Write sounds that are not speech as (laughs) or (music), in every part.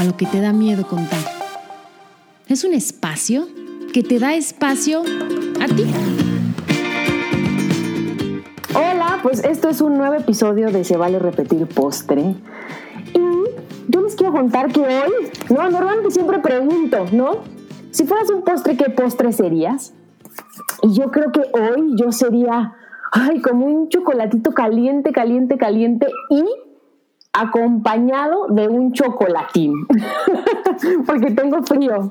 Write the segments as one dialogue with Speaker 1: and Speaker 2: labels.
Speaker 1: a lo que te da miedo contar. Es un espacio que te da espacio a ti.
Speaker 2: Hola, pues esto es un nuevo episodio de Se vale repetir postre. Y yo les quiero contar que hoy, no, normalmente siempre pregunto, ¿no? Si fueras un postre, ¿qué postre serías? Y yo creo que hoy yo sería, ay, como un chocolatito caliente, caliente, caliente y acompañado de un chocolatín, (laughs) porque tengo frío.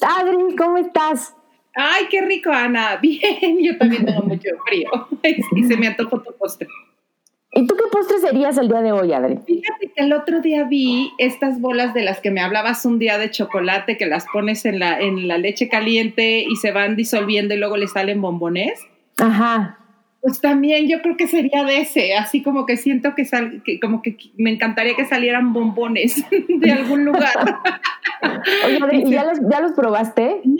Speaker 2: Adri, ¿cómo estás?
Speaker 3: Ay, qué rico, Ana. (laughs) Bien, yo también tengo mucho frío (laughs) y se me antojó tu postre.
Speaker 2: ¿Y tú qué postre serías el día de hoy, Adri?
Speaker 3: Fíjate que el otro día vi estas bolas de las que me hablabas un día de chocolate que las pones en la, en la leche caliente y se van disolviendo y luego le salen bombones.
Speaker 2: Ajá.
Speaker 3: Pues también yo creo que sería de ese, así como que siento que, sal, que como que me encantaría que salieran bombones (laughs) de algún lugar. (laughs)
Speaker 2: Oye, Adri, ¿y ya los, ya los probaste?
Speaker 3: No,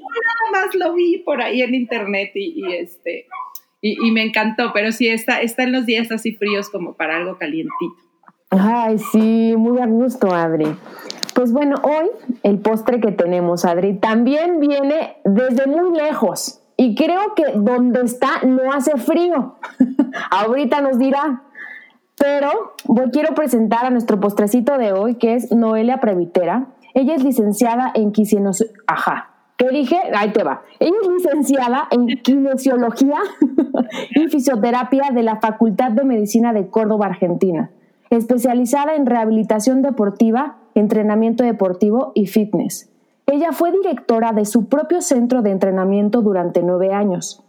Speaker 3: nada más lo vi por ahí en internet y, y este y, me encantó, pero sí está, está en los días así fríos como para algo calientito.
Speaker 2: Ay, sí, muy a gusto, Adri. Pues bueno, hoy el postre que tenemos, Adri, también viene desde muy lejos. Y creo que donde está no hace frío. (laughs) Ahorita nos dirá. Pero voy, quiero presentar a nuestro postrecito de hoy, que es Noelia Previtera. Ella es licenciada en quisienos... Ajá, ¿Qué dije? Ahí te va. Ella es licenciada en kinesiología (laughs) y fisioterapia de la Facultad de Medicina de Córdoba, Argentina, especializada en rehabilitación deportiva, entrenamiento deportivo y fitness. Ella fue directora de su propio centro de entrenamiento durante nueve años.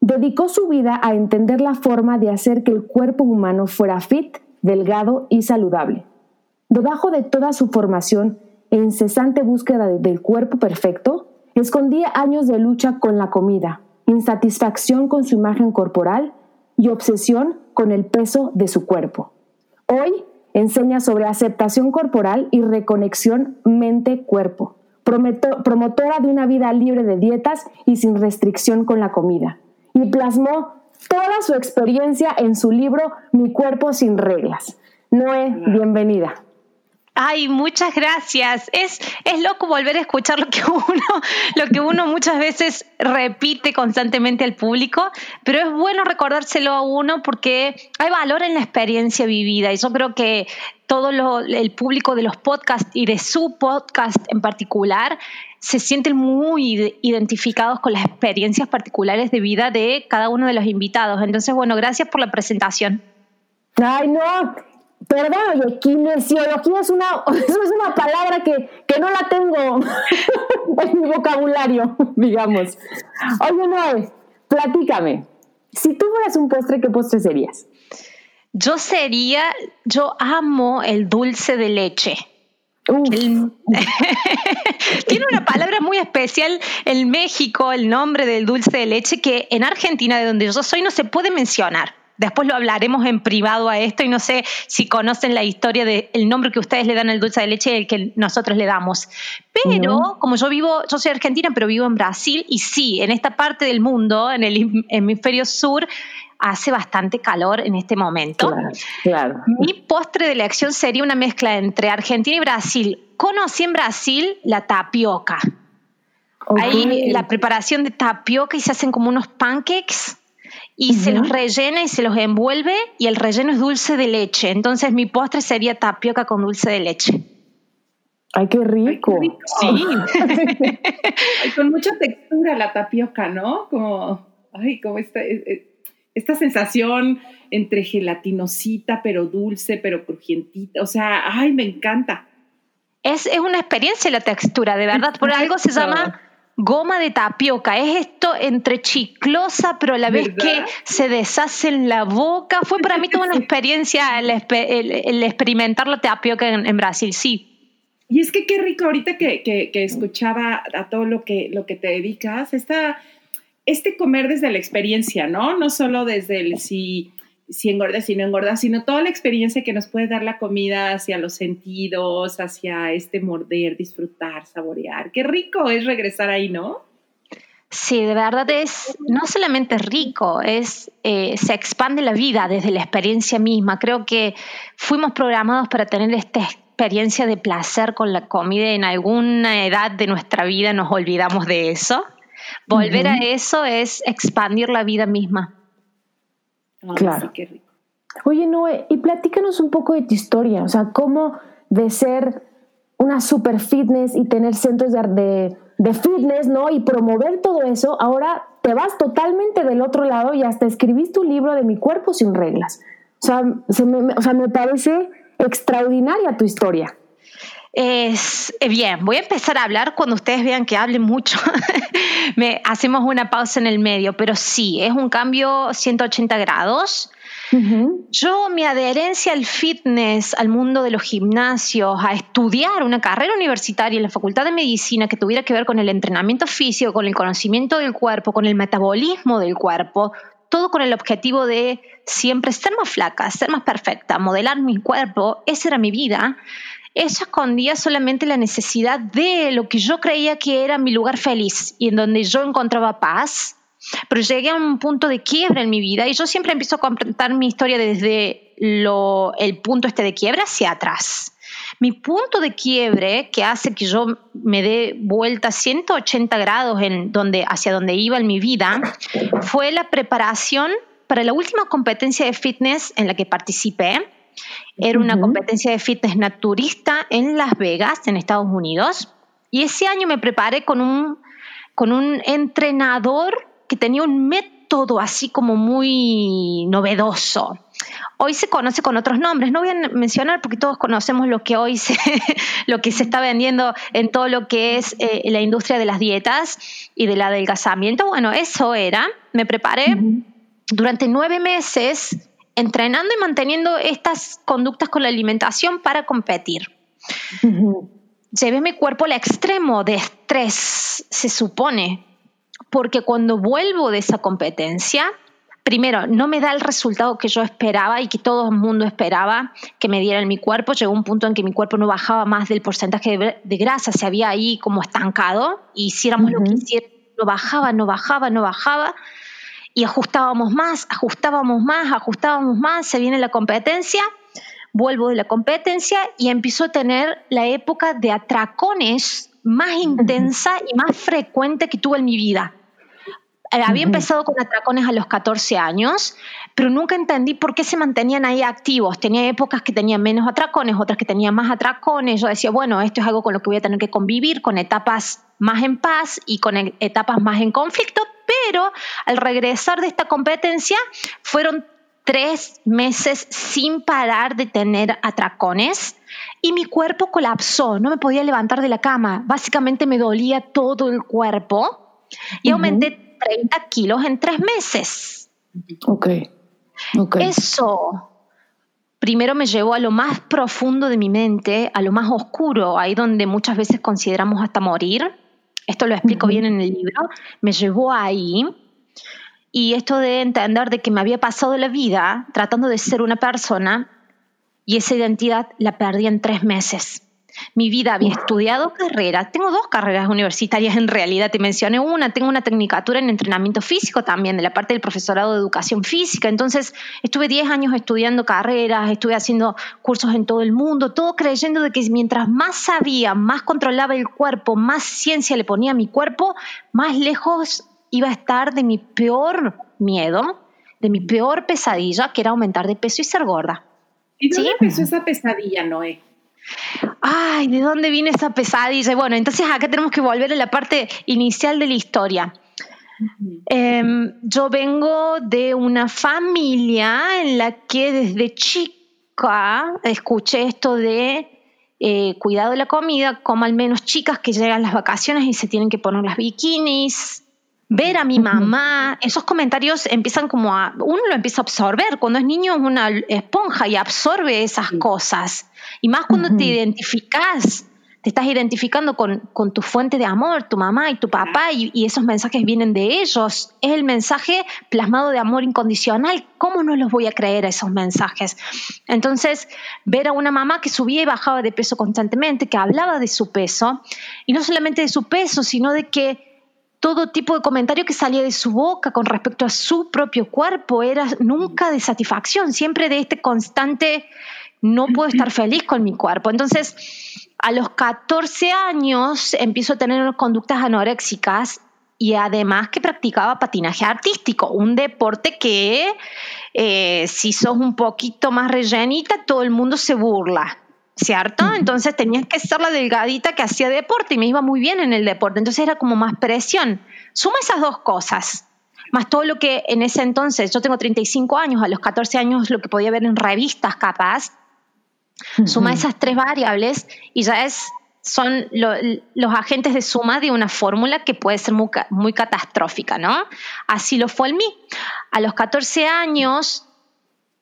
Speaker 2: Dedicó su vida a entender la forma de hacer que el cuerpo humano fuera fit, delgado y saludable. Debajo de toda su formación e incesante búsqueda del cuerpo perfecto, escondía años de lucha con la comida, insatisfacción con su imagen corporal y obsesión con el peso de su cuerpo. Hoy enseña sobre aceptación corporal y reconexión mente-cuerpo, promotora de una vida libre de dietas y sin restricción con la comida, y plasmó toda su experiencia en su libro Mi cuerpo sin reglas. Noé, bienvenida.
Speaker 4: Ay, muchas gracias. Es, es loco volver a escuchar lo que uno, (laughs) lo que uno muchas veces repite constantemente al público, pero es bueno recordárselo a uno porque hay valor en la experiencia vivida. Y yo creo que todo el público de los podcasts y de su podcast en particular se sienten muy identificados con las experiencias particulares de vida de cada uno de los invitados. Entonces, bueno, gracias por la presentación.
Speaker 2: Ay, no, Perdón, oye, kinesiología es una, (laughs) es una palabra que, no la tengo (laughs) en mi vocabulario, (laughs) digamos. Oye, Noé, platícame. Si tú fueras un postre, ¿qué postre serías?
Speaker 4: Yo sería, yo amo el dulce de leche. Tiene una palabra muy especial en México, el nombre del dulce de leche, que en Argentina, de donde yo soy, no se puede mencionar. Después lo hablaremos en privado a esto y no sé si conocen la historia del nombre que ustedes le dan al dulce de leche y el que nosotros le damos. Pero como yo vivo, yo soy argentina, pero vivo en Brasil y sí, en esta parte del mundo, en el hemisferio sur, hace bastante calor en este momento.
Speaker 2: Claro,
Speaker 4: Mi postre de elección sería una mezcla entre Argentina y Brasil. Conocí en Brasil la tapioca. Ahí la preparación de tapioca y se hacen como unos pancakes y se los rellena y se los envuelve y el relleno es dulce de leche. Entonces mi postre sería tapioca con dulce de leche.
Speaker 2: Ay, qué rico.
Speaker 4: Sí. (laughs)
Speaker 3: con mucha textura la tapioca, ¿no? Como, ay, como esta, eh, eh, esta sensación entre gelatinosita, pero dulce, pero crujientita. O sea, ay, me encanta.
Speaker 4: Es, es una experiencia la textura, de verdad. Por algo se llama goma de tapioca. Es esto entre chiclosa, pero a la vez que se deshace en la boca. Fue para mí toda una (laughs) experiencia el, experimentar la tapioca en, Brasil, sí.
Speaker 3: Y es que qué rico ahorita que, que, escuchaba a todo lo que, lo que te dedicas, esta, este comer desde la experiencia, ¿no? No solo desde el si, si engordas, si no engordas, sino toda la experiencia que nos puede dar la comida hacia los sentidos, hacia este morder, disfrutar, saborear. Qué rico es regresar ahí, ¿no?
Speaker 4: Sí, de verdad es no solamente rico, es eh, se expande la vida desde la experiencia misma. Creo que fuimos programados para tener esta experiencia de placer con la comida. En alguna edad de nuestra vida nos olvidamos de eso. Volver a eso es expandir la vida misma.
Speaker 2: Claro. qué rico. Oye, Noé, y platícanos un poco de tu historia, o sea, cómo de ser una super fitness y tener centros de de fitness, ¿no? Y promover todo eso, ahora te vas totalmente del otro lado y hasta escribiste un libro de Mi cuerpo sin reglas. O sea, me, o sea, me parece extraordinaria tu historia.
Speaker 4: Es eh, bien, voy a empezar a hablar cuando ustedes vean que hable mucho. (laughs) me hacemos una pausa en el medio, pero sí, es un cambio 180 grados. Yo, mi adherencia al fitness, al mundo de los gimnasios, a estudiar una carrera universitaria en la Facultad de Medicina que tuviera que ver con el entrenamiento físico, con el conocimiento del cuerpo, con el metabolismo del cuerpo, todo con el objetivo de siempre ser más flaca, ser más perfecta, modelar mi cuerpo, esa era mi vida. Eso escondía solamente la necesidad de lo que yo creía que era mi lugar feliz y en donde yo encontraba paz, pero llegué a un punto de quiebra en mi vida y yo siempre empiezo a contar mi historia desde el punto este de quiebra hacia atrás. Mi punto de quiebre que hace que yo me dé vuelta 180 grados en donde, hacia donde iba en mi vida fue la preparación para la última competencia de fitness en la que participé. Era una competencia de fitness naturista en Las Vegas, en Estados Unidos. Y ese año me preparé con un, con un entrenador que tenía un método así como muy novedoso. Hoy se conoce con otros nombres, no voy a mencionar porque todos conocemos lo que hoy se, (laughs) lo que se está vendiendo en todo lo que es eh, la industria de las dietas y del adelgazamiento. Bueno, eso era, me preparé durante nueve meses entrenando y manteniendo estas conductas con la alimentación para competir. Llevé mi cuerpo al extremo de estrés, se supone, porque cuando vuelvo de esa competencia, primero, no me da el resultado que yo esperaba y que todo el mundo esperaba que me diera en mi cuerpo. Llegó un punto en que mi cuerpo no bajaba más del porcentaje de, grasa, se había ahí como estancado y hiciéramos lo que hiciéramos, no bajaba, no bajaba, no bajaba. Y ajustábamos más, ajustábamos más, ajustábamos más, se viene la competencia, vuelvo de la competencia y empiezo a tener la época de atracones más intensa y más frecuente que tuve en mi vida. Eh, había empezado con atracones a los 14 años, pero nunca entendí por qué se mantenían ahí activos. Tenía épocas que tenían menos atracones, otras que tenían más atracones. Yo decía, bueno, esto es algo con lo que voy a tener que convivir, con etapas más en paz y con e, etapas más en conflicto, pero al regresar de esta competencia fueron tres meses sin parar de tener atracones y mi cuerpo colapsó, no me podía levantar de la cama, básicamente me dolía todo el cuerpo y aumenté 30 kilos en tres meses.
Speaker 2: Ok. okay.
Speaker 4: Eso primero me llevó a lo más profundo de mi mente, a lo más oscuro, ahí donde muchas veces consideramos hasta morir. Esto lo explico bien en el libro. Me llevó ahí y esto de entender de que me había pasado la vida tratando de ser una persona y esa identidad la perdí en tres meses. Mi vida había estudiado carreras, tengo dos carreras universitarias en realidad, te mencioné una, tengo una tecnicatura en entrenamiento físico también, de la parte del profesorado de educación física, entonces estuve 10 años estudiando carreras, estuve haciendo cursos en todo el mundo, todo creyendo de que mientras más sabía, más controlaba el cuerpo, más ciencia le ponía a mi cuerpo, más lejos iba a estar de mi peor miedo, de mi peor pesadilla, que era aumentar de peso y ser gorda.
Speaker 3: ¿Y dónde empezó esa pesadilla, Noé?
Speaker 4: Ay, ¿de dónde viene esa pesadilla? Bueno, entonces acá tenemos que volver a la parte inicial de la historia. Em, yo vengo de una familia en la que desde chica escuché esto de eh, cuidado de la comida, como al menos chicas que llegan las vacaciones y se tienen que poner las bikinis, ver a mi mamá, esos comentarios empiezan como a, uno lo empieza a absorber, cuando es niño es una esponja y absorbe esas cosas, y más cuando te identificas te estás identificando con, tu fuente de amor, tu mamá y tu papá, y, esos mensajes vienen de ellos. Es el mensaje plasmado de amor incondicional. ¿Cómo no los voy a creer a esos mensajes? Entonces, ver a una mamá que subía y bajaba de peso constantemente, que hablaba de su peso, y no solamente de su peso, sino de que todo tipo de comentario que salía de su boca con respecto a su propio cuerpo era nunca de satisfacción, siempre de este constante no puedo estar feliz con mi cuerpo. Entonces, a los 14 años empiezo a tener unas conductas anoréxicas y además que practicaba patinaje artístico, un deporte que eh, si sos un poquito más rellenita, todo el mundo se burla. ¿Cierto? Entonces tenías que ser la delgadita que hacía deporte y me iba muy bien en el deporte. Entonces era como más presión. Suma esas dos cosas más todo lo que en ese entonces, yo tengo 35 años, a los 14 años lo que podía ver en revistas capaz, Suma esas tres variables y ya es, son los agentes de suma de una fórmula que puede ser muy, catastrófica, ¿no? Así lo fue en mí. A los 14 años,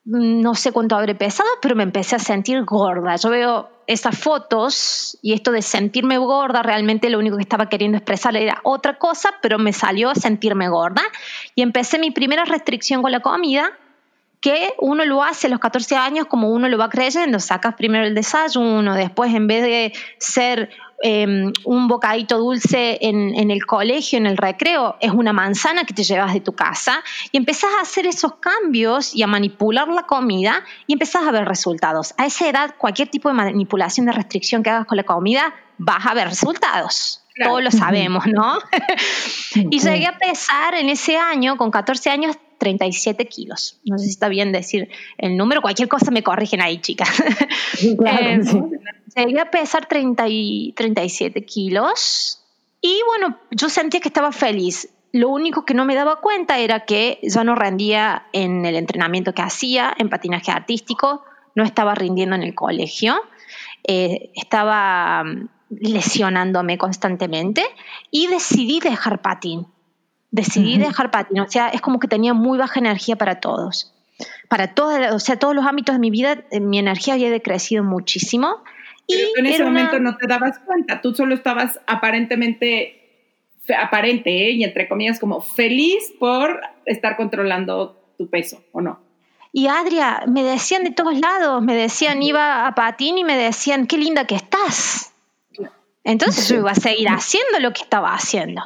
Speaker 4: no sé cuánto habré pesado, pero me empecé a sentir gorda. Yo veo esas fotos y esto de sentirme gorda, realmente lo único que estaba queriendo expresar era otra cosa, pero me salió a sentirme gorda y empecé mi primera restricción con la comida que uno lo hace a los 14 años como uno lo va creyendo, sacas primero el desayuno, después en vez de ser em, un bocadito dulce en, el colegio, en el recreo, es una manzana que te llevas de tu casa y empezás a hacer esos cambios y a manipular la comida y empezás a ver resultados. A esa edad, cualquier tipo de manipulación de restricción que hagas con la comida, vas a ver resultados. Todos lo sabemos, ¿no? (laughs) y llegué a pesar en ese año, con 14 años, 37 kilos. No sé si está bien decir el número, cualquier cosa me corrigen ahí, chicas. (laughs) Eh, llegué a pesar 30 y 37 kilos y bueno, yo sentía que estaba feliz. Lo único que no me daba cuenta era que ya no rendía en el entrenamiento que hacía, en patinaje artístico, no estaba rindiendo en el colegio, eh, estaba mm, lesionándome constantemente y decidí dejar patín decidí dejar patín, o sea, es como que tenía muy baja energía para todos. Para todos, o sea, todos los ámbitos de mi vida, eh, mi energía había decrecido muchísimo.
Speaker 3: y en ese momento no te dabas cuenta, tú solo estabas aparentemente, aparente, ¿eh? y entre comillas, como feliz por estar controlando tu peso, ¿o no?
Speaker 4: Y Adria, me decían de todos lados, me decían, iba a patín y me decían, qué linda que estás. Entonces yo iba a seguir haciendo lo que estaba haciendo.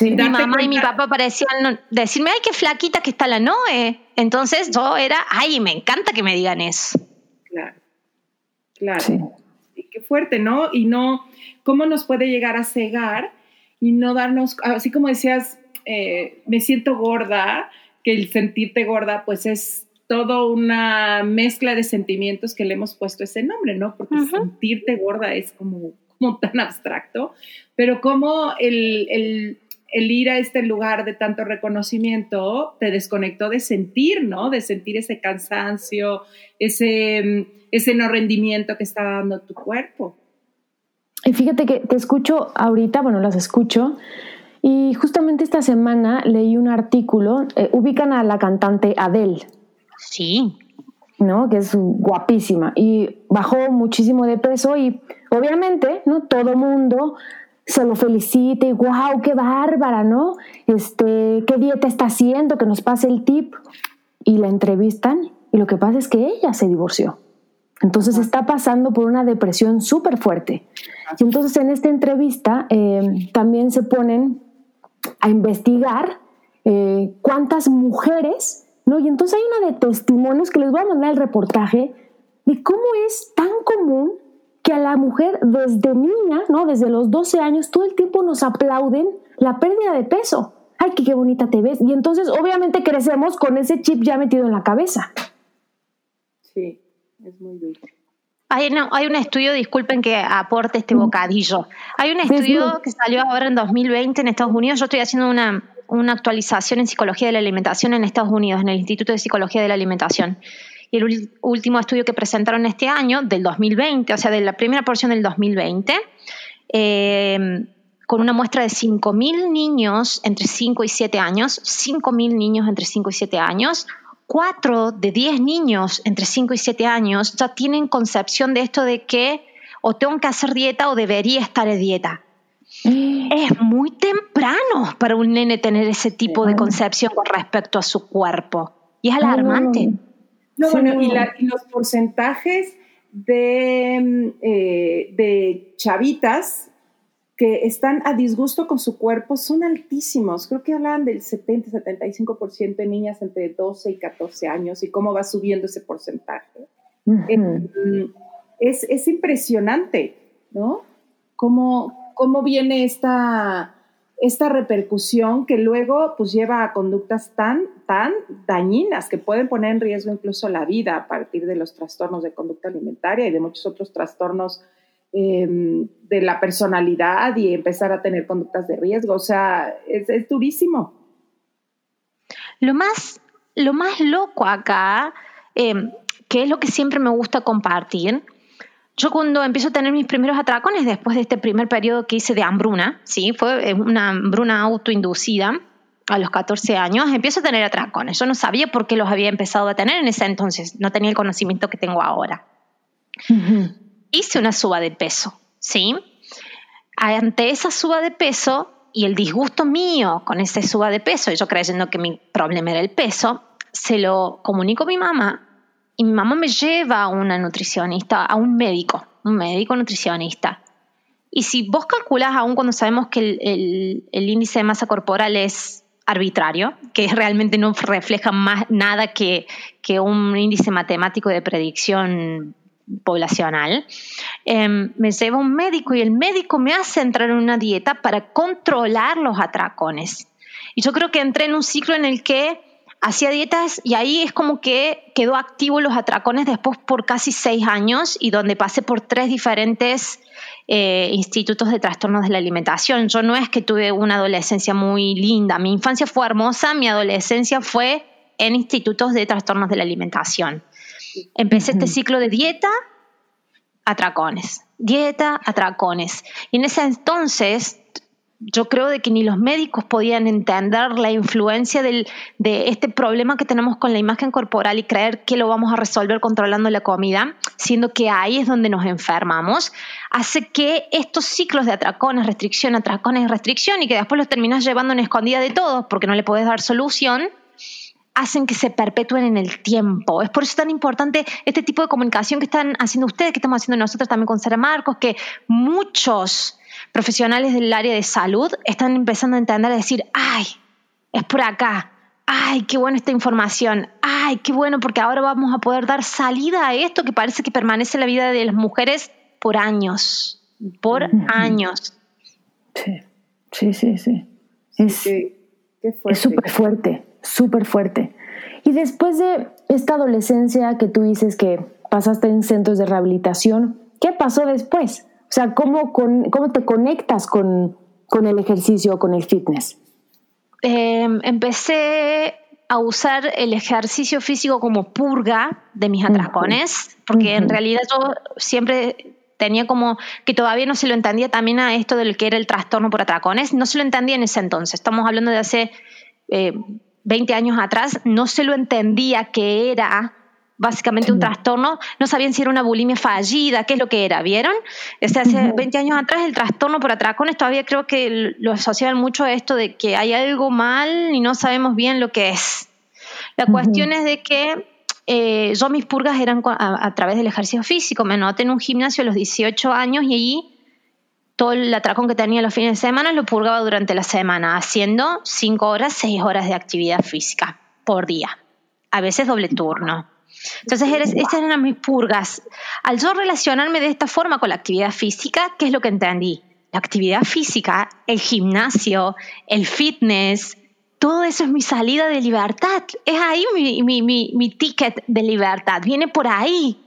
Speaker 4: Mi mamá y mi papá parecían decirme, ay, qué flaquita que está la Noé. Entonces yo era, ay, me encanta que me digan eso.
Speaker 3: Claro, claro. qué fuerte, ¿no? Y no, ¿cómo nos puede llegar a cegar y no darnos, así como decías, eh, me siento gorda, que el sentirte gorda, pues es todo una mezcla de sentimientos que le hemos puesto ese nombre, ¿no? Porque sentirte gorda es como como tan abstracto, pero como el, ir a este lugar de tanto reconocimiento te desconectó de sentir, ¿no? De sentir ese cansancio, ese, ese no rendimiento que está dando tu cuerpo.
Speaker 2: Y fíjate que te escucho ahorita, bueno, las escucho, y justamente esta semana leí un artículo, eh, ubican a la cantante Adele.
Speaker 4: Sí.
Speaker 2: ¿No? Que es guapísima y bajó muchísimo de peso y obviamente, ¿no? Todo mundo se lo felicita y wow, qué bárbara, ¿no? Este, qué dieta está haciendo, que nos pase el tip. Y la entrevistan y lo que pasa es que ella se divorció. Entonces está pasando por una depresión súper fuerte. Y entonces en esta entrevista eh, también se ponen a investigar eh, cuántas mujeres ¿no? Y entonces hay una de testimonios que les voy a mandar el reportaje de cómo es tan común que a la mujer desde niña, ¿no? Desde los 12 años, todo el tiempo nos aplauden la pérdida de peso. Ay, qué, qué bonita te ves. Y entonces obviamente crecemos con ese chip ya metido en la cabeza.
Speaker 3: Sí, es muy duro.
Speaker 4: Hay, no, hay un estudio, disculpen que aporte este bocadillo. Hay un estudio que salió ahora en 2020 en Estados Unidos. Yo estoy haciendo una, una actualización en psicología de la alimentación en Estados Unidos, en el Instituto de Psicología de la Alimentación. Y el último estudio que presentaron este año, del 2020, o sea, de la primera porción del 2020, eh, con una muestra de 5.000 niños entre 5 y 7 años, 5.000 niños entre 5 y 7 años, 4 de 10 niños entre 5 y 7 años ya tienen concepción de esto de que o tengo que hacer dieta o debería estar en dieta. (gasps) Es muy temprano para un nene tener ese tipo de concepción con respecto a su cuerpo. Y es alarmante.
Speaker 3: No, bueno, y, los porcentajes de, mm, eh, de chavitas que están a disgusto con su cuerpo son altísimos. Creo que hablan del 70-75% de niñas entre 12 y 14 años y cómo va subiendo ese porcentaje. Eh, mm, es, es, impresionante, ¿no? Cómo, cómo viene esta, esta repercusión que luego pues lleva a conductas tan, tan dañinas que pueden poner en riesgo incluso la vida a partir de los trastornos de conducta alimentaria y de muchos otros trastornos Em, de la personalidad y empezar a tener conductas de riesgo. O sea, es, durísimo.
Speaker 4: Lo más, lo más loco acá, em, que es lo que siempre me gusta compartir, yo cuando empiezo a tener mis primeros atracones después de este primer periodo que hice de hambruna, ¿sí? fue una hambruna autoinducida a los 14 años, empiezo a tener atracones. Yo no sabía por qué los había empezado a tener en ese entonces, no tenía el conocimiento que tengo ahora hice una suba de peso, ¿sí? Ante esa suba de peso y el disgusto mío con esa suba de peso, y yo creyendo que mi problema era el peso, se lo comunico a mi mamá y mi mamá me lleva a una nutricionista, a un médico, un médico nutricionista. Y si vos calculás, aún cuando sabemos que el, el índice de masa corporal es arbitrario, que realmente no refleja más nada que, que un índice matemático de predicción poblacional, em, me lleva un médico y el médico me hace entrar en una dieta para controlar los atracones. Y yo creo que entré en un ciclo en el que hacía dietas y ahí es como que quedó activo los atracones después por casi seis años y donde pasé por tres diferentes eh, institutos de trastornos de la alimentación. Yo no es que tuve una adolescencia muy linda, mi infancia fue hermosa, mi adolescencia fue en institutos de trastornos de la alimentación. Empecé este ciclo de dieta, atracones, dieta, atracones. Y en ese entonces yo creo de que ni los médicos podían entender la influencia de este problema que tenemos con la imagen corporal y creer que lo vamos a resolver controlando la comida, siendo que ahí es donde nos enfermamos, hace que estos ciclos de atracones, restricción, atracones, restricción, y que después los terminas llevando en escondida de todos porque no le puedes dar solución, hacen que se perpetúen en el tiempo. Es por eso tan importante este tipo de comunicación que están haciendo ustedes, que estamos haciendo nosotros también con Sara Marcos, que muchos profesionales del área de salud están empezando a entender, a decir, ay, es por acá, ay, qué buena esta información, ay, qué bueno, porque ahora vamos a poder dar salida a esto que parece que permanece en la vida de las mujeres por años, por años.
Speaker 2: Sí, sí, sí, sí. Es súper fuerte súper fuerte. Y después de esta adolescencia que tú dices que pasaste en centros de rehabilitación, ¿qué pasó después? O sea, ¿cómo, cómo te conectas con, con el ejercicio, con el fitness?
Speaker 4: Em, empecé a usar el ejercicio físico como purga de mis atracones, porque en realidad yo siempre tenía como que todavía no se lo entendía también a esto del que era el trastorno por atracones, no se lo entendía en ese entonces, estamos hablando de hace eh, 20 años atrás. No se lo entendía que era básicamente un trastorno, no sabían si era una bulimia fallida, qué es lo que era, ¿vieron? hace 20 años atrás el trastorno por atracones todavía creo que lo asocian mucho a esto de que hay algo mal y no sabemos bien lo que es. La cuestión es de que eh, yo mis purgas eran a, a, través del ejercicio físico, me anoté en un gimnasio a los 18 años y allí todo el atracón que tenía los fines de semana lo purgaba durante la semana, haciendo 5 horas, 6 horas de actividad física por día, a veces doble turno. Entonces, estas eran mis purgas. Al yo relacionarme de esta forma con la actividad física, ¿qué es lo que entendí? La actividad física, el gimnasio, el fitness, todo eso es mi salida de libertad. Es ahí mi, mi, mi, mi ticket de libertad. Viene por ahí.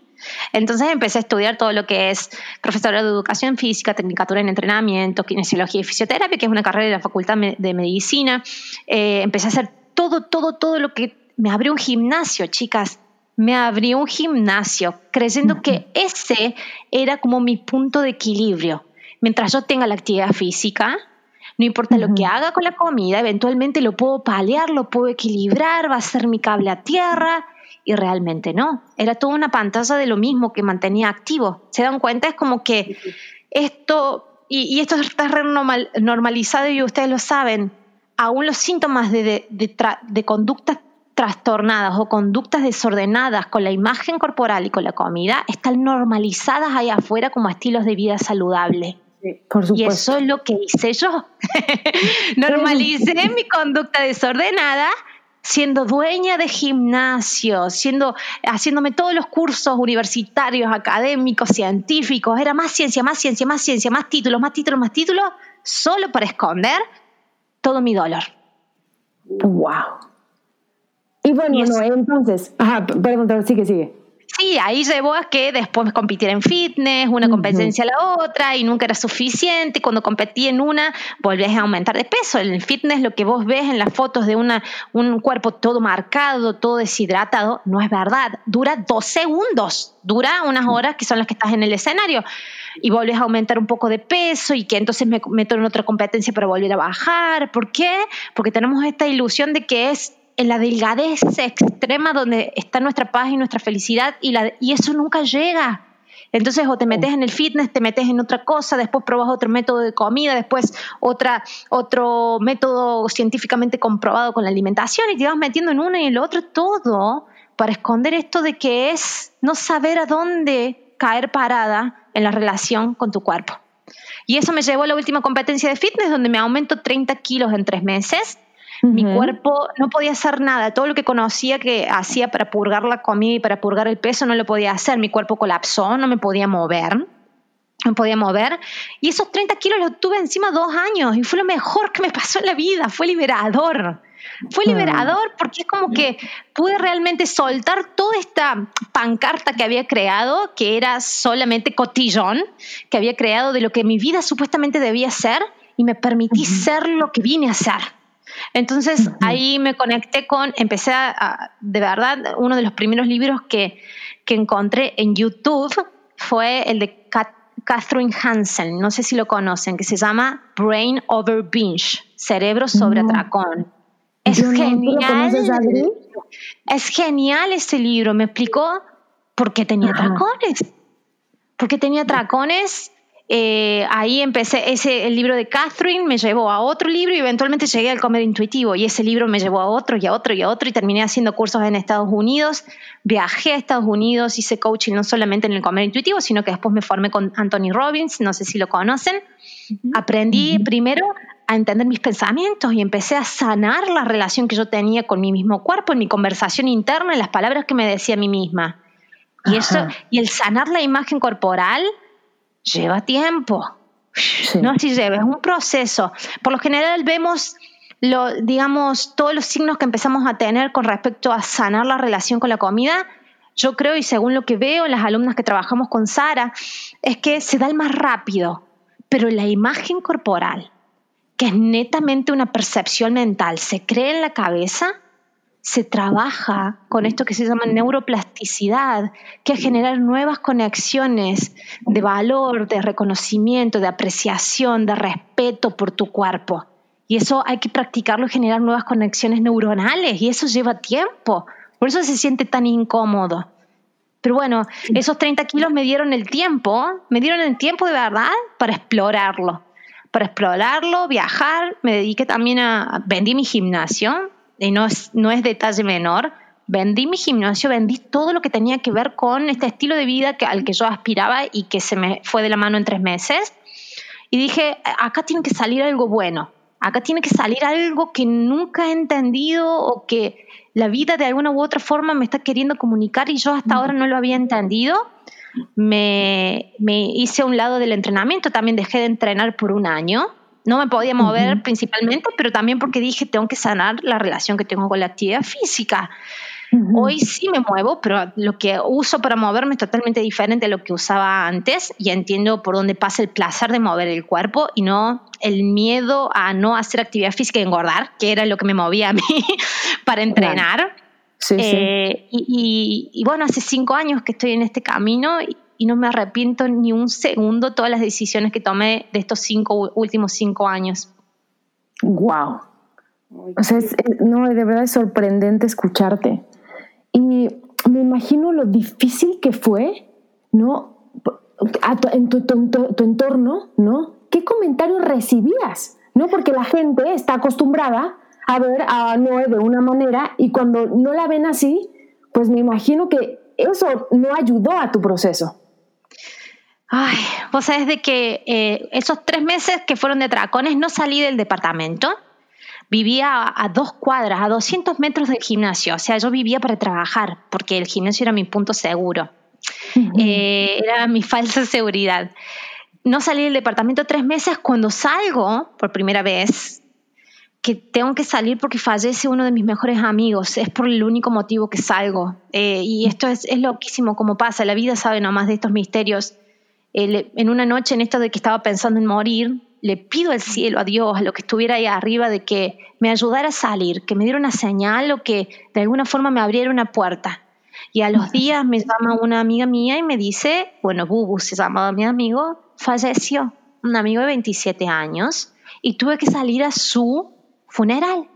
Speaker 4: Entonces empecé a estudiar todo lo que es profesora de educación física, tecnicatura en entrenamiento, kinesiología y fisioterapia, que es una carrera de la Facultad de Medicina. Eh, empecé a hacer todo, todo, todo lo que me abrió un gimnasio, chicas. Me abrió un gimnasio creyendo que ese era como mi punto de equilibrio. Mientras yo tenga la actividad física, no importa lo que haga con la comida, eventualmente lo puedo paliar, lo puedo equilibrar, va a ser mi cable a tierra y realmente no. Era toda una pantalla de lo mismo que mantenía activo. ¿Se dan cuenta? Es como que esto, y, esto está normalizado y ustedes lo saben, aún los síntomas de, de conductas trastornadas o conductas desordenadas con la imagen corporal y con la comida están normalizadas ahí afuera como estilos de vida saludable. por supuesto. Y eso es lo que hice yo. (laughs) Normalicé mi conducta desordenada siendo dueña de gimnasio, siendo, haciéndome todos los cursos universitarios, académicos, científicos, era más ciencia, más ciencia, más ciencia, más títulos, más títulos, más títulos, solo para esconder todo mi dolor.
Speaker 2: Wow. Y bueno, no, entonces, ajá, perdón, sigue, sigue.
Speaker 4: Sí, ahí llevó a que después compitiera en fitness, una competencia a la otra y nunca era suficiente. Cuando competí en una, volvías a aumentar de peso. En el fitness, lo que vos ves en las fotos de una, un cuerpo todo marcado, todo deshidratado, no es verdad. Dura dos segundos, dura unas horas que son las que estás en el escenario. Y volvés a aumentar un poco de peso y que entonces me meto en otra competencia para volver a bajar. ¿Por qué? Porque tenemos esta ilusión de que es en la delgadez extrema donde está nuestra paz y nuestra felicidad y, la, y eso nunca llega. Entonces, o te metes en el fitness, te metes en otra cosa, después probas otro método de comida, después otra, otro método científicamente comprobado con la alimentación y te vas metiendo en uno y en el otro todo para esconder esto de que es no saber a dónde caer parada en la relación con tu cuerpo. Y eso me llevó a la última competencia de fitness, donde me aumento 30 kilos en tres meses mi cuerpo no podía hacer nada. Todo lo que conocía que hacía para purgar la comida y para purgar el peso no lo podía hacer. Mi cuerpo colapsó, no me podía mover. No podía mover. Y esos 30 kilos los tuve encima dos años y fue lo mejor que me pasó en la vida. Fue liberador. Fue liberador porque es como que pude realmente soltar toda esta pancarta que había creado, que era solamente cotillón, que había creado de lo que mi vida supuestamente debía ser y me permití ser lo que vine a ser. Entonces ahí me conecté con, empecé a, de verdad, uno de los primeros libros que, que encontré en YouTube fue el de Catherine Hansen, no sé si lo conocen, que se llama Brain Over Binge, Cerebro sobre Atracón. Es genial. es genial ese libro. Me explicó por qué tenía atracones. Por qué tenía atracones eh, ahí empecé, ese, el libro de Catherine me llevó a otro libro y eventualmente llegué al comer intuitivo y ese libro me llevó a otro y a otro y a otro y terminé haciendo cursos en Estados Unidos, viajé a Estados Unidos, hice coaching no solamente en el comer intuitivo, sino que después me formé con Anthony Robbins, no sé si lo conocen. Aprendí primero a entender mis pensamientos y empecé a sanar la relación que yo tenía con mi mismo cuerpo, en mi conversación interna, en las palabras que me decía a mí misma. Y eso, y el sanar la imagen corporal, lleva tiempo. No así lleva, es un proceso. Por lo general vemos lo, digamos, todos los signos que empezamos a tener con respecto a sanar la relación con la comida. Yo creo, y según lo que veo en las alumnas que trabajamos con Sara, es que se da el más rápido, pero la imagen corporal, que es netamente una percepción mental, se cree en la cabeza, se trabaja con esto que se llama neuroplasticidad, que es generar nuevas conexiones de valor, de reconocimiento, de apreciación, de respeto por tu cuerpo. Y eso hay que practicarlo y generar nuevas conexiones neuronales y eso lleva tiempo. Por eso se siente tan incómodo. Pero bueno, esos 30 kilos me dieron el tiempo, me dieron el tiempo de verdad para explorarlo. Para explorarlo, viajar, me dediqué también a, vendí mi gimnasio, y no es, no es detalle menor, vendí mi gimnasio, vendí todo lo que tenía que ver con este estilo de vida que, al que yo aspiraba y que se me fue de la mano en tres meses. Y dije, acá tiene que salir algo bueno, acá tiene que salir algo que nunca he entendido o que la vida de alguna u otra forma me está queriendo comunicar y yo hasta ahora no lo había entendido. Me, me hice a un lado del entrenamiento, también dejé de entrenar por un año no me podía mover principalmente, pero también porque dije, tengo que sanar la relación que tengo con la actividad física. Hoy sí me muevo, pero lo que uso para moverme es totalmente diferente a lo que usaba antes y entiendo por dónde pasa el placer de mover el cuerpo y no el miedo a no hacer actividad física y engordar, que era lo que me movía a mí (laughs) para entrenar. Sí, eh, Y, y, bueno, hace cinco años que estoy en este camino y no me arrepiento ni un segundo todas las decisiones que tomé de estos cinco últimos cinco años.
Speaker 2: Wow. O sea, no, de verdad es sorprendente escucharte. Y me imagino lo difícil que fue, ¿no? en tu, tu, entorno, ¿no? ¿Qué comentarios recibías? ¿No? Porque la gente está acostumbrada a ver a Noé de una manera y cuando no la ven así, pues me imagino que eso no ayudó a tu proceso.
Speaker 4: Ay, vos sabés de que eh, esos tres meses que fueron de tracones no salí del departamento. Vivía a, dos cuadras, a 200 metros del gimnasio. O sea, yo vivía para trabajar porque el gimnasio era mi punto seguro. Eh, era mi falsa seguridad. No salí del departamento tres meses. Cuando salgo por primera vez, que tengo que salir porque fallece uno de mis mejores amigos. Es por el único motivo que salgo. Eh, y esto es, es, loquísimo como pasa. La vida sabe nomás de estos misterios. En una noche, en esto de que estaba pensando en morir, le pido al cielo, a Dios, a lo que estuviera ahí arriba, de que me ayudara a salir, que me diera una señal o que de alguna forma me abriera una puerta. Y a los días me llama una amiga mía y me dice, bueno, Bubu se llamaba mi amigo, falleció, un amigo de 27 años, y tuve que salir a su funeral.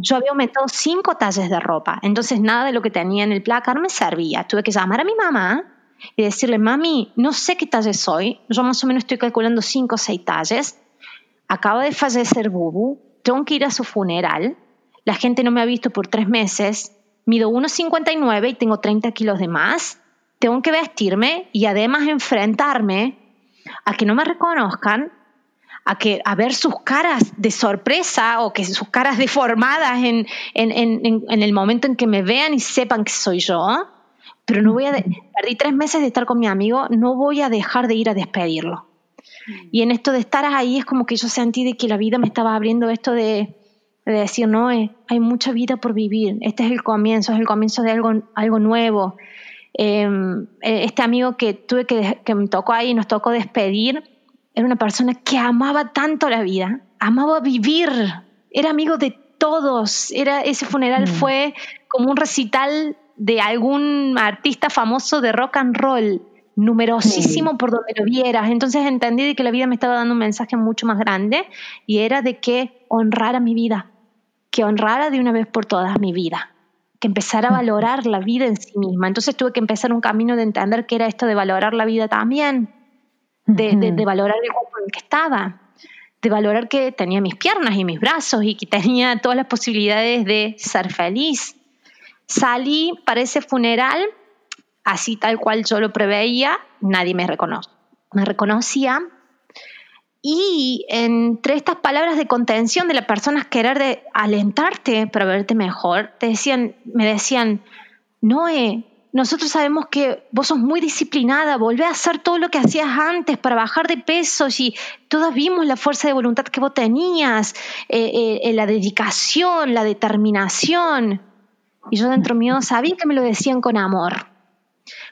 Speaker 4: Yo había aumentado cinco talles de ropa, entonces nada de lo que tenía en el placar me servía. Tuve que llamar a mi mamá y decirle, mami, no sé qué talle soy, yo más o menos estoy calculando cinco o seis talles, acaba de fallecer Bubu, tengo que ir a su funeral, la gente no me ha visto por tres meses, mido 1,59 y tengo 30 kilos de más, tengo que vestirme y además enfrentarme a que no me reconozcan, a, que, a ver sus caras de sorpresa o que sus caras deformadas en, en, el momento en que me vean y sepan que soy yo. Pero no voy a, perdí tres meses de estar con mi amigo, no voy a dejar de ir a despedirlo. Y en esto de estar ahí es como que yo sentí de que la vida me estaba abriendo esto de, de decir, no, eh, hay mucha vida por vivir, este es el comienzo, es el comienzo de algo, algo nuevo. Em, eh, este amigo que tuve que, que me tocó ahí, nos tocó despedir, era una persona que amaba tanto la vida, amaba vivir, era amigo de todos, era, ese funeral mm. fue como un recital de algún artista famoso de rock and roll, numerosísimo por donde lo vieras. Entonces entendí de que la vida me estaba dando un mensaje mucho más grande y era de que honrara mi vida, que honrara de una vez por todas mi vida, que empezara a valorar la vida en sí misma. Entonces tuve que empezar un camino de entender que era esto de valorar la vida también, de, de, valorar el cuerpo en el que estaba, de valorar que tenía mis piernas y mis brazos y que tenía todas las posibilidades de ser feliz. Salí para ese funeral, así tal cual yo lo preveía, nadie me reconoce. Me reconocía y entre estas palabras de contención de las personas querer de alentarte para verte mejor, te decían, me decían, Noé, nosotros sabemos que vos sos muy disciplinada, volvé a hacer todo lo que hacías antes para bajar de peso y todos vimos la fuerza de voluntad que vos tenías, eh, eh, eh, la dedicación, la determinación. Y yo dentro mío sabía que me lo decían con amor.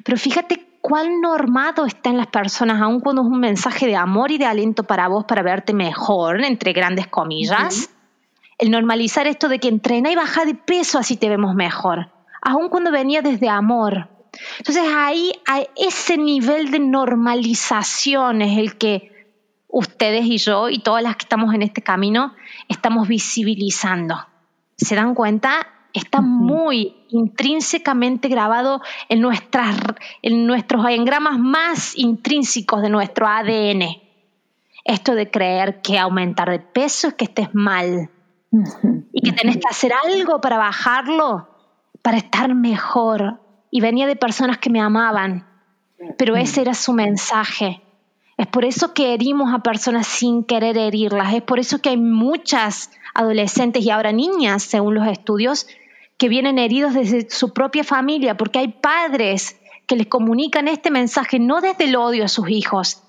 Speaker 4: Pero fíjate cuán normado está en las personas, aun cuando es un mensaje de amor y de aliento para vos, para verte mejor, entre grandes comillas, el normalizar esto de que entrena y baja de peso así te vemos mejor, aun cuando venía desde amor. Entonces ahí a ese nivel de normalización es el que ustedes y yo y todas las que estamos en este camino estamos visibilizando. ¿Se dan cuenta? Está muy intrínsecamente grabado en, nuestras, en nuestros engramas más intrínsecos de nuestro ADN. Esto de creer que aumentar de peso es que estés mal y que tenés que hacer algo para bajarlo, para estar mejor. Y venía de personas que me amaban, pero ese era su mensaje. Es por eso que herimos a personas sin querer herirlas. Es por eso que hay muchas adolescentes y ahora niñas, según los estudios, que vienen heridos desde su propia familia, porque hay padres que les comunican este mensaje no desde el odio a sus hijos,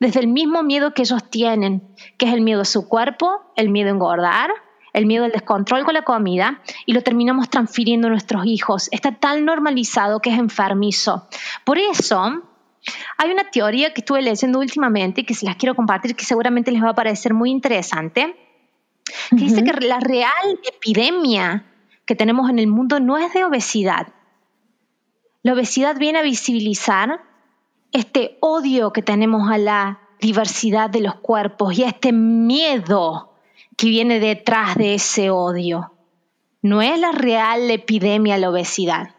Speaker 4: desde el mismo miedo que ellos tienen, que es el miedo a su cuerpo, el miedo a engordar, el miedo al descontrol con la comida, y lo terminamos transfiriendo a nuestros hijos. Está tan normalizado que es enfermizo. Por eso, hay una teoría que estuve leyendo últimamente que se las quiero compartir, que seguramente les va a parecer muy interesante, que dice que la real epidemia que tenemos en el mundo no es de obesidad. La obesidad viene a visibilizar este odio que tenemos a la diversidad de los cuerpos y a este miedo que viene detrás de ese odio. No es la real epidemia la obesidad.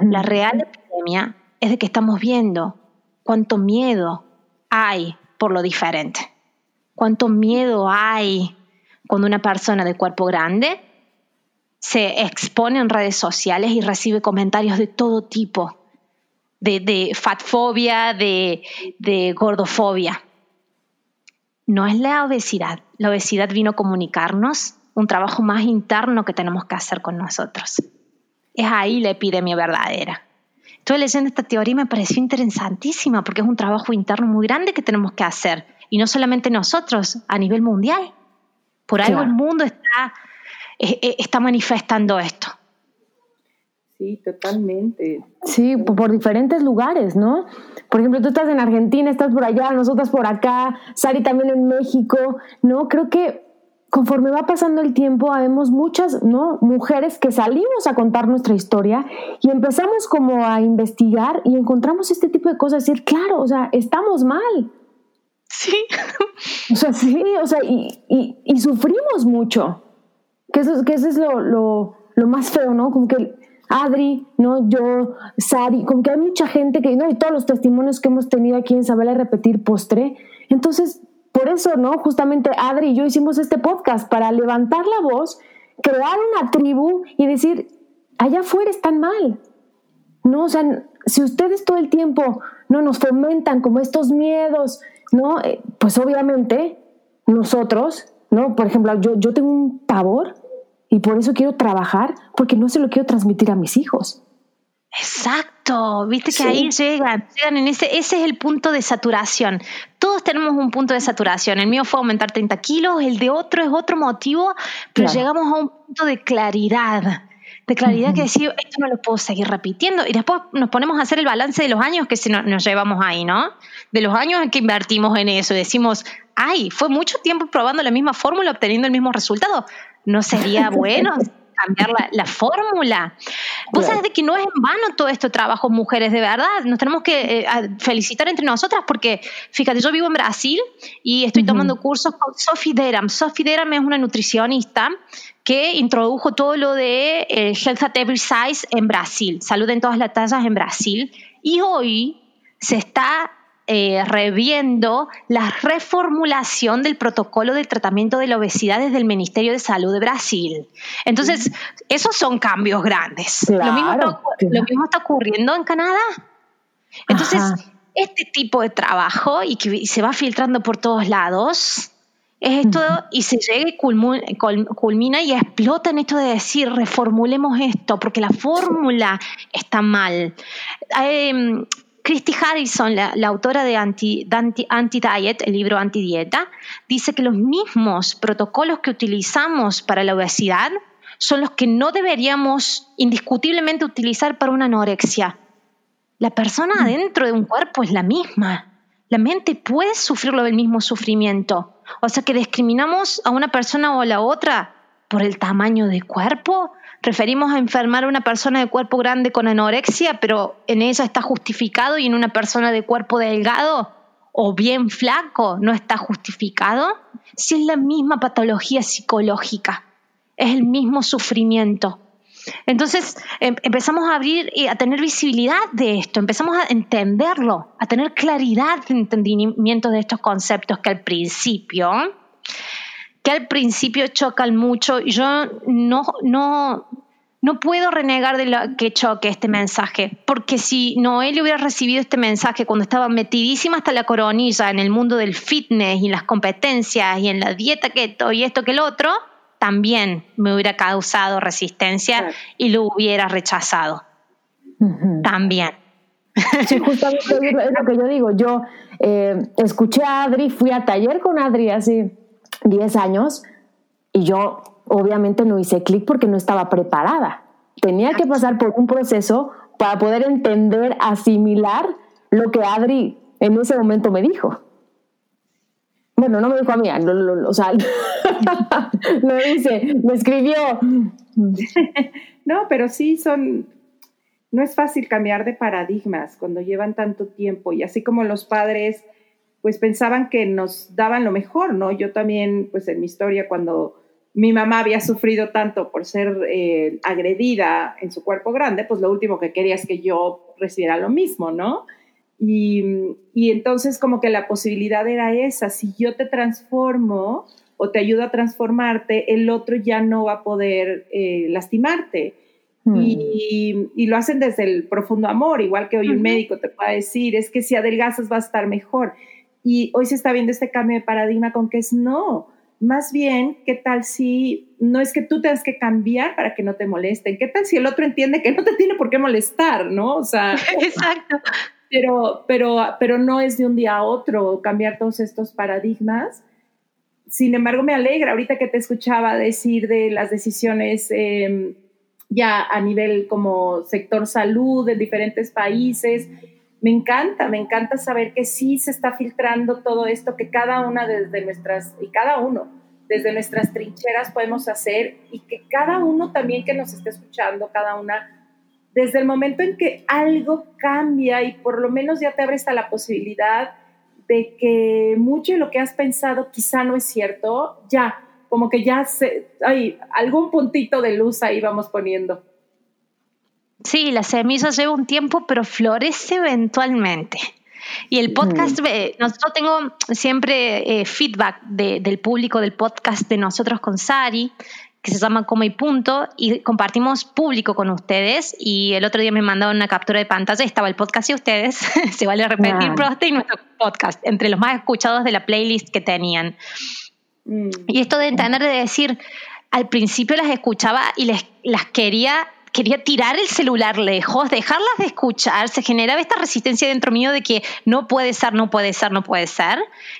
Speaker 4: La real epidemia es de que estamos viendo cuánto miedo hay por lo diferente, cuánto miedo hay cuando una persona de cuerpo grande se expone en redes sociales y recibe comentarios de todo tipo, de, fatfobia, de, de gordofobia. No es la obesidad. La obesidad vino a comunicarnos un trabajo más interno que tenemos que hacer con nosotros. Es ahí la epidemia verdadera. Estoy leyendo esta teoría y me pareció interesantísima porque es un trabajo interno muy grande que tenemos que hacer. Y no solamente nosotros, a nivel mundial. Por algo el mundo está, está manifestando esto.
Speaker 3: Sí, totalmente.
Speaker 2: Sí, por diferentes lugares, ¿no? Por ejemplo, tú estás en Argentina, estás por allá, nosotras por acá, Sari también en México, ¿no? Creo que conforme va pasando el tiempo, habemos muchas ¿no? mujeres que salimos a contar nuestra historia y empezamos como a investigar y encontramos este tipo de cosas, decir, claro, o sea, estamos mal.
Speaker 4: Sí.
Speaker 2: O sea, sí, o sea, y, y, sufrimos mucho. Que eso, es lo, lo, lo, más feo, ¿no? Como que Adri, ¿no? Yo, Sari, como que hay mucha gente que, ¿no? Y todos los testimonios que hemos tenido aquí en Saberle Repetir Postre. Entonces, por eso, ¿no? Justamente Adri y yo hicimos este podcast para levantar la voz, crear una tribu y decir, allá afuera están mal. No, o sea, si ustedes todo el tiempo no nos fomentan como estos miedos, ¿no? Eh, pues obviamente nosotros, ¿no? Por ejemplo, yo, yo tengo un pavor y por eso quiero trabajar porque no se lo quiero transmitir a mis hijos.
Speaker 4: Exacto, viste que ahí llegan, llegan en ese, ese es el punto de saturación. Todos tenemos un punto de saturación. El mío fue aumentar 30 kilos, el de otro es otro motivo, pero llegamos a un punto de claridad, de claridad que decir, esto no lo puedo seguir repitiendo. Y después nos ponemos a hacer el balance de los años que nos, llevamos ahí, ¿no? De los años en que invertimos en eso. Decimos, ay, fue mucho tiempo probando la misma fórmula, obteniendo el mismo resultado. ¿No sería (laughs) bueno? cambiar la, fórmula. Vos sabés de que no es en vano todo este trabajo, mujeres, de verdad. Nos tenemos que eh, felicitar entre nosotras porque, fíjate, yo vivo en Brasil y estoy tomando cursos con Sophie Deram. Sophie Deram es una nutricionista que introdujo todo lo de eh, Health at Every Size en Brasil, salud en todas las tallas en Brasil. Y hoy se está eh, reviendo la reformulación del protocolo de tratamiento de la obesidad desde el Ministerio de Salud de Brasil. Entonces, esos son cambios grandes. lo, mismo está, ocurriendo en Canadá. Entonces, este tipo de trabajo y que se va filtrando por todos lados, es esto y se llega y culmina y explota en esto de decir reformulemos esto porque la fórmula está mal. Eh, Christy Harrison, la, autora de Anti-Diet, el libro Anti-Dieta, dice que los mismos protocolos que utilizamos para la obesidad son los que no deberíamos indiscutiblemente utilizar para una anorexia. La persona mm. adentro de un cuerpo es la misma. La mente puede sufrirlo del mismo sufrimiento. O sea que discriminamos a una persona o a la otra por el tamaño de cuerpo Referimos a enfermar a una persona de cuerpo grande con anorexia, pero en ella está justificado y en una persona de cuerpo delgado o bien flaco no está justificado. Si es la misma patología psicológica, es el mismo sufrimiento. Entonces em, empezamos a abrir y a tener visibilidad de esto, empezamos a entenderlo, a tener claridad de entendimiento de estos conceptos que al principio que al principio chocan mucho. Yo no, no, no puedo renegar de lo que choque este mensaje, porque si Noel hubiera recibido este mensaje cuando estaba metidísima hasta la coronilla en el mundo del fitness y las competencias y en la dieta keto y esto que el otro, también me hubiera causado resistencia y lo hubiera rechazado. También.
Speaker 2: Sí, justamente es lo que yo digo. Yo eh, escuché a Adri, fui a taller con Adri así 10 años y yo obviamente no hice clic porque no estaba preparada. Tenía que pasar por un proceso para poder entender, asimilar lo que Adri en ese momento me dijo. Bueno, no me dijo a mí, o sea, (laughs) lo hice, me escribió. (laughs)
Speaker 3: No, pero sí son, no es fácil cambiar de paradigmas cuando llevan tanto tiempo y así como los padres pues pensaban que nos daban lo mejor, ¿no? Yo también, pues en mi historia, cuando mi mamá había sufrido tanto por ser eh, agredida en su cuerpo grande, pues lo último que quería es que yo recibiera lo mismo, ¿no? Y, entonces como que la posibilidad era esa, si yo te transformo o te ayudo a transformarte, el otro ya no va a poder eh, lastimarte. Hmm. Y, lo hacen desde el profundo amor, igual que hoy un médico te puede decir, es que si adelgazas va a estar mejor. Y hoy se está viendo este cambio de paradigma con que es no, más bien, ¿qué tal si no es que tú tengas que cambiar para que no te molesten? ¿Qué tal si el otro entiende que no te tiene por qué molestar, no? O sea, (laughs)
Speaker 4: exacto.
Speaker 3: Pero, pero, pero no es de un día a otro cambiar todos estos paradigmas. Sin embargo, me alegra ahorita que te escuchaba decir de las decisiones em, ya a nivel como sector salud en diferentes países me encanta, me encanta saber que sí se está filtrando todo esto, que cada una desde nuestras, y cada uno, desde nuestras trincheras podemos hacer y que cada uno también que nos esté escuchando, cada una, desde el momento en que algo cambia y por lo menos ya te abre esta la posibilidad de que mucho de lo que has pensado quizá no es cierto, ya, como que ya se, hay algún puntito de luz ahí vamos poniendo.
Speaker 4: Sí, la semilla lleva un tiempo, pero florece eventualmente. Y el podcast, mm. eh, nosotros tengo siempre eh, feedback del público del podcast de nosotros con Sari, que se llama Como y Punto, y compartimos público con ustedes. Y el otro día me mandaron una captura de pantalla, estaba el podcast y ustedes, (laughs) se vale repetir, y nuestro podcast, entre los más escuchados de la playlist que tenían. Mm. Y esto de entender, de decir, al principio las escuchaba y les, las quería quería tirar el celular lejos, dejarlas de escuchar, se generaba esta resistencia dentro mío de que no puede ser, no puede ser, no puede ser.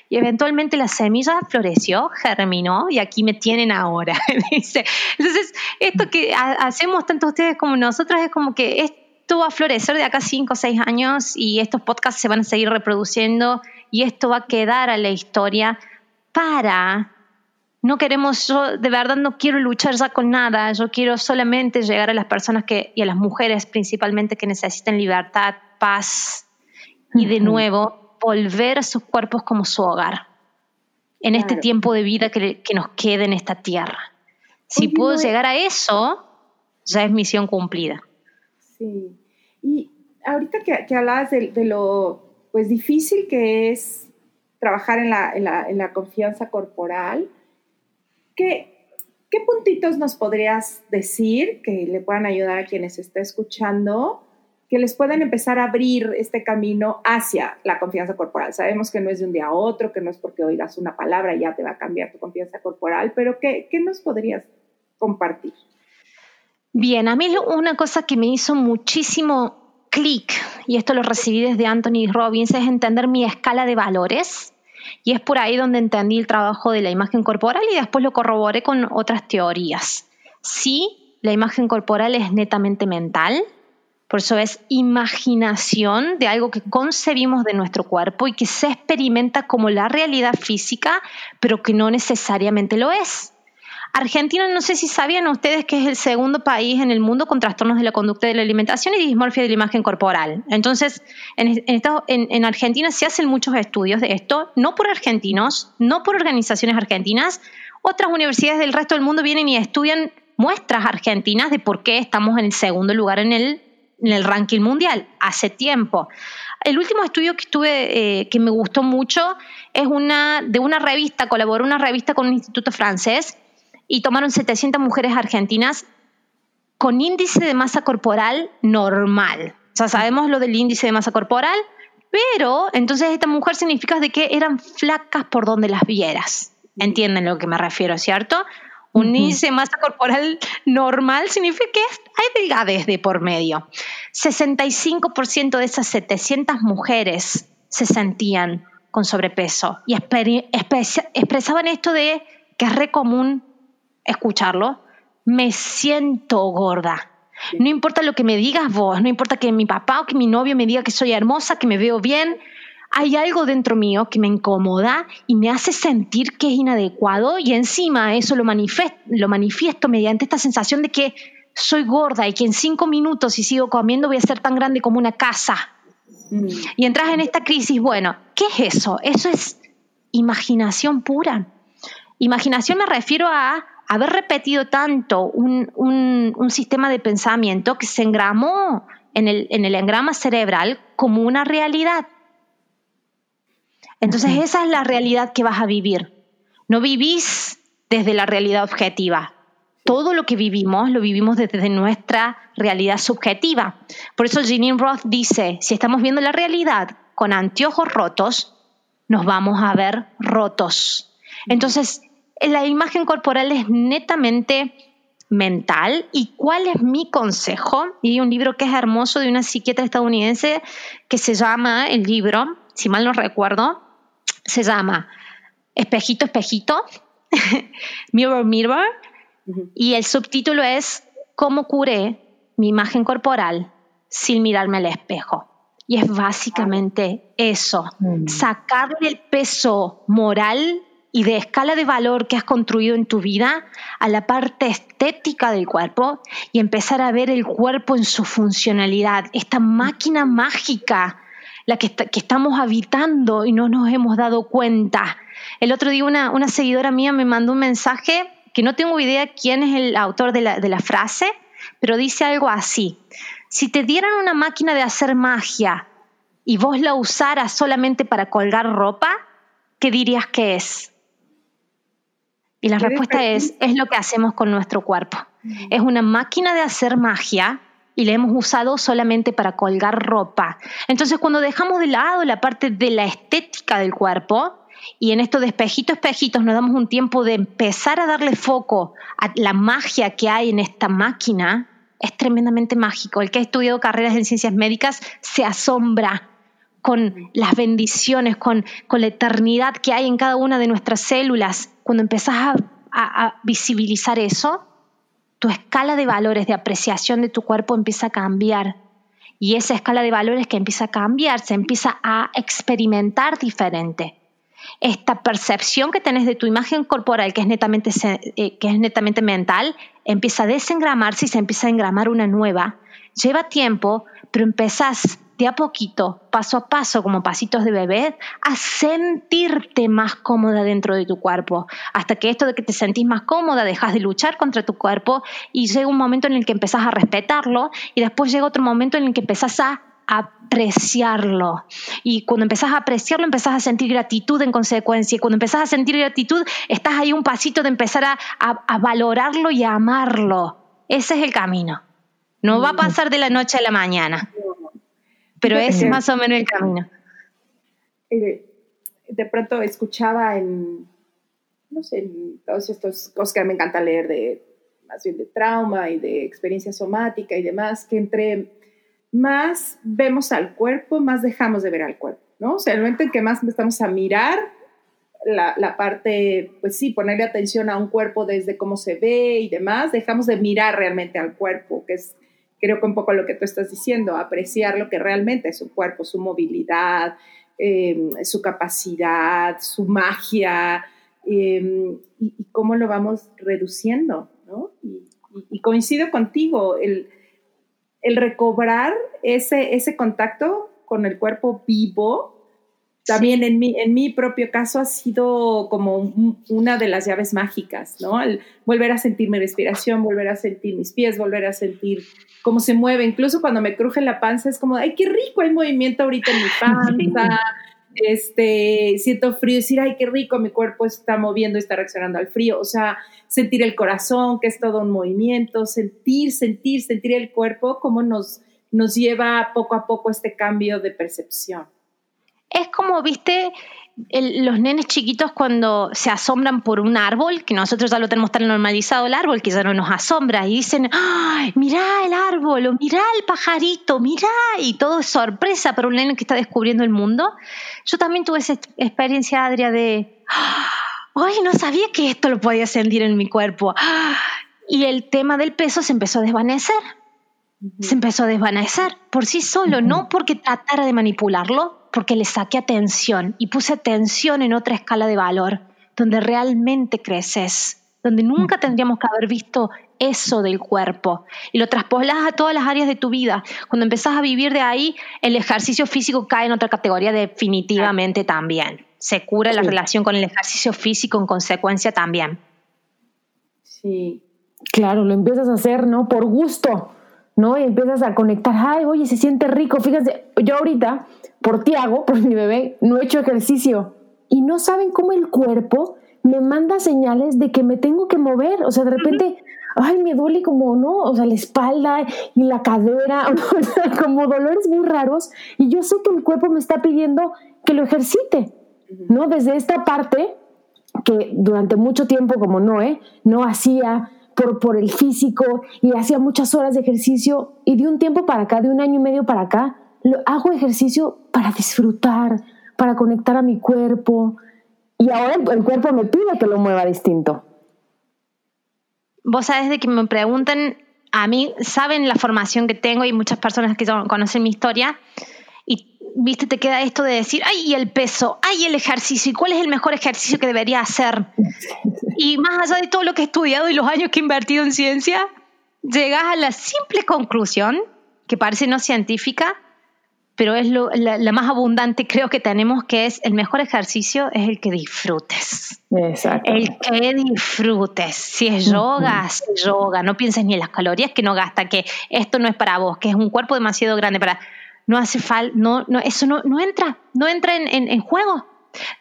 Speaker 4: Y eventualmente la semilla floreció, germinó y aquí me tienen ahora. (laughs) Entonces, esto que hacemos tanto ustedes como nosotros es como que esto va a florecer de acá cinco o seis años y estos podcasts se van a seguir reproduciendo y esto va a quedar a la historia para no queremos, yo de verdad no quiero luchar ya con nada, yo quiero solamente llegar a las personas que, y a las mujeres principalmente que necesiten libertad, paz y de nuevo volver a sus cuerpos como su hogar en este tiempo de vida que, nos quede en esta tierra. Si puedo llegar a eso, ya es misión cumplida.
Speaker 3: Sí. Y ahorita que, que hablabas de, lo pues, difícil que es trabajar en la, en la, en la confianza corporal, ¿Qué, ¿Qué puntitos nos podrías decir que le puedan ayudar a quienes está escuchando, que les puedan empezar a abrir este camino hacia la confianza corporal? Sabemos que no es de un día a otro, que no es porque oigas una palabra y ya te va a cambiar tu confianza corporal, pero ¿qué, qué nos podrías compartir?
Speaker 4: Bien, a mí una cosa que me hizo muchísimo clic, y esto lo recibí desde Anthony Robbins, es entender mi escala de valores y es por ahí donde entendí el trabajo de la imagen corporal y después lo corroboré con otras teorías. Sí, la imagen corporal es netamente mental, por eso es imaginación de algo que concebimos de nuestro cuerpo y que se experimenta como la realidad física, pero que no necesariamente lo es. Argentina, no sé si sabían ustedes que es el segundo país en el mundo con trastornos de la conducta de la alimentación y dismorfia de la imagen corporal. Entonces, en, en, Argentina se hacen muchos estudios de esto, no por argentinos, no por organizaciones argentinas. Otras universidades del resto del mundo vienen y estudian muestras argentinas de por qué estamos en el segundo lugar en el, en el ranking mundial hace tiempo. El último estudio que estuve, eh, que me gustó mucho, es una de una revista, colaboró una revista con un instituto francés y tomaron 700 mujeres argentinas con índice de masa corporal normal. O sea, sabemos lo del índice de masa corporal, pero entonces esta mujer significa de que eran flacas por donde las vieras. Entienden lo que me refiero, ¿cierto? Un índice de masa corporal normal significa que hay delgadez de por medio. 65% de esas 700 mujeres se sentían con sobrepeso y expresaban esto de que es re común escucharlo, me siento gorda. No importa lo que me digas vos, no importa que mi papá o que mi novio me diga que soy hermosa, que me veo bien, hay algo dentro mío que me incomoda y me hace sentir que es inadecuado y encima eso lo, manifiesto, lo manifiesto mediante esta sensación de que soy gorda y que en cinco minutos si sigo comiendo voy a ser tan grande como una casa. Mm. Y entras en esta crisis, bueno, ¿qué es eso? Eso es imaginación pura. Imaginación me refiero a haber repetido tanto un, sistema de pensamiento que se engramó en el, en el engrama cerebral como una realidad. Entonces esa es la realidad que vas a vivir. No vivís desde la realidad objetiva. Todo lo que vivimos lo vivimos desde nuestra realidad subjetiva. Por eso Jeanine Roth dice, si estamos viendo la realidad con anteojos rotos, nos vamos a ver rotos. Entonces, la imagen corporal es netamente mental. ¿Y cuál es mi consejo? Y hay un libro que es hermoso de una psiquiatra estadounidense que se llama, el libro, si mal no recuerdo, se llama Espejito, Espejito, (laughs) Mirror, Mirror, y el subtítulo es ¿Cómo curé mi imagen corporal sin mirarme al espejo? Y es básicamente eso, mm. sacarle el peso moral y de escala de valor que has construido en tu vida a la parte estética del cuerpo y empezar a ver el cuerpo en su funcionalidad, esta máquina mágica la que, estamos habitando y no nos hemos dado cuenta. El otro día una, una, seguidora mía me mandó un mensaje que no tengo idea quién es el autor de la, de la frase, pero dice algo así. Si te dieran una máquina de hacer magia y vos la usaras solamente para colgar ropa, ¿qué dirías que es? Y la respuesta es, es lo que hacemos con nuestro cuerpo. Es una máquina de hacer magia y la hemos usado solamente para colgar ropa. Entonces, cuando dejamos de lado la parte de la estética del cuerpo, y en esto de espejitos, espejitos, nos damos un tiempo de empezar a darle foco a la magia que hay en esta máquina, es tremendamente mágico. El que ha estudiado carreras en ciencias médicas se asombra con las bendiciones, con, con la eternidad que hay en cada una de nuestras células. Cuando empezás a visibilizar eso, tu escala de valores de apreciación de tu cuerpo empieza a cambiar. Y esa escala de valores que empieza a cambiar, se empieza a experimentar diferente. Esta percepción que tenés de tu imagen corporal, que es netamente, eh, que es netamente mental, empieza a desengramarse y se empieza a engramar una nueva. Lleva tiempo, pero empezás de a poquito, paso a paso, como pasitos de bebé, a sentirte más cómoda dentro de tu cuerpo. Hasta que esto de que te sentís más cómoda, dejas de luchar contra tu cuerpo y llega un momento en el que empezás a respetarlo y después llega otro momento en el que empezás a apreciarlo. Y cuando empezás a apreciarlo, empezás a sentir gratitud en consecuencia. Y cuando empezás a sentir gratitud, estás ahí un pasito de empezar a, a valorarlo y a amarlo. Ese es el camino. No va a pasar de la noche a la mañana pero es más o menos el camino.
Speaker 3: Eh, de pronto escuchaba en, no sé, en todos estos cosas que me encanta leer de, más bien de trauma y de experiencia somática y demás, que entre más vemos al cuerpo, más dejamos de ver al cuerpo, ¿no? O sea, el momento en que más empezamos a mirar la, la, parte, pues sí, ponerle atención a un cuerpo desde cómo se ve y demás, dejamos de mirar realmente al cuerpo, que es creo que un poco lo que tú estás diciendo, apreciar lo que realmente es su cuerpo, su movilidad, em, su capacidad, su magia, em, y, cómo lo vamos reduciendo, ¿no? Y, coincido contigo, el, el recobrar ese, ese contacto con el cuerpo vivo también en, mi, en mi propio caso ha sido como una de las llaves mágicas, ¿no? El volver a sentir mi respiración, volver a sentir mis pies, volver a sentir cómo se mueve. Incluso cuando me cruje la panza es como, ay, qué rico el movimiento ahorita en mi (laughs) panza. Este, siento frío, decir, ay, qué rico, mi cuerpo está moviendo, está reaccionando al frío. O sea, sentir el corazón, que es todo un movimiento, sentir, sentir, sentir el cuerpo, cómo nos, nos lleva poco a poco este cambio de percepción.
Speaker 4: Es como, viste, los nenes chiquitos cuando se asombran por un árbol, que nosotros ya lo tenemos tan normalizado el árbol, que ya no nos asombra, y dicen, ¡ay, mirá el árbol! o mirá el pajarito, mirá, y todo es sorpresa para un nene que está descubriendo el mundo. Yo también tuve esa experiencia, Adria, de, ¡ay, no sabía que esto lo podía sentir en mi cuerpo! Y el tema del peso se empezó a desvanecer. Se empezó a desvanecer por sí solo, no porque tratara de manipularlo, porque le saqué atención y puse atención en otra escala de valor, donde realmente creces, donde nunca tendríamos que haber visto eso del cuerpo y lo traspolas a todas las áreas de tu vida. Cuando empezás a vivir de ahí, el ejercicio físico cae en otra categoría definitivamente también. Se cura la relación con el ejercicio físico en consecuencia también.
Speaker 3: Sí.
Speaker 2: Claro, lo empiezas a hacer, ¿no? Por gusto, ¿no? Y empiezas a conectar, ay, oye, se siente rico. Fíjate, yo ahorita, por Tiago, por mi bebé, no he hecho ejercicio. Y no saben cómo el cuerpo me manda señales de que me tengo que mover. O sea, de repente, ay, me duele como, ¿no? O sea, la espalda y la cadera, (laughs) como dolores muy raros. Y yo sé que el cuerpo me está pidiendo que lo ejercite, ¿no? Desde esta parte que durante mucho tiempo, como Noé, no hacía por, por el físico y hacía muchas horas de ejercicio. Y de un tiempo para acá, de un año y medio para acá, lo, hago ejercicio para disfrutar, para conectar a mi cuerpo, y ahora el, cuerpo me pide que lo mueva distinto.
Speaker 4: Vos sabés de que me preguntan, a mí saben la formación que tengo y muchas personas que conocen mi historia y viste te queda esto de decir, ay, y el peso, ay, el ejercicio, ¿y cuál es el mejor ejercicio que debería hacer? (laughs) Y más allá de todo lo que he estudiado y los años que he invertido en ciencia, llegas a la simple conclusión, que parece no científica, pero es lo, la, más abundante creo que tenemos, que es el mejor ejercicio es el que disfrutes.
Speaker 2: Exacto.
Speaker 4: El que disfrutes. Si es yoga, es yoga. No pienses ni en las calorías que no gasta, que esto no es para vos, que es un cuerpo demasiado grande para... No hace falta, no, no, eso no, no entra, no entra en, en, en juego.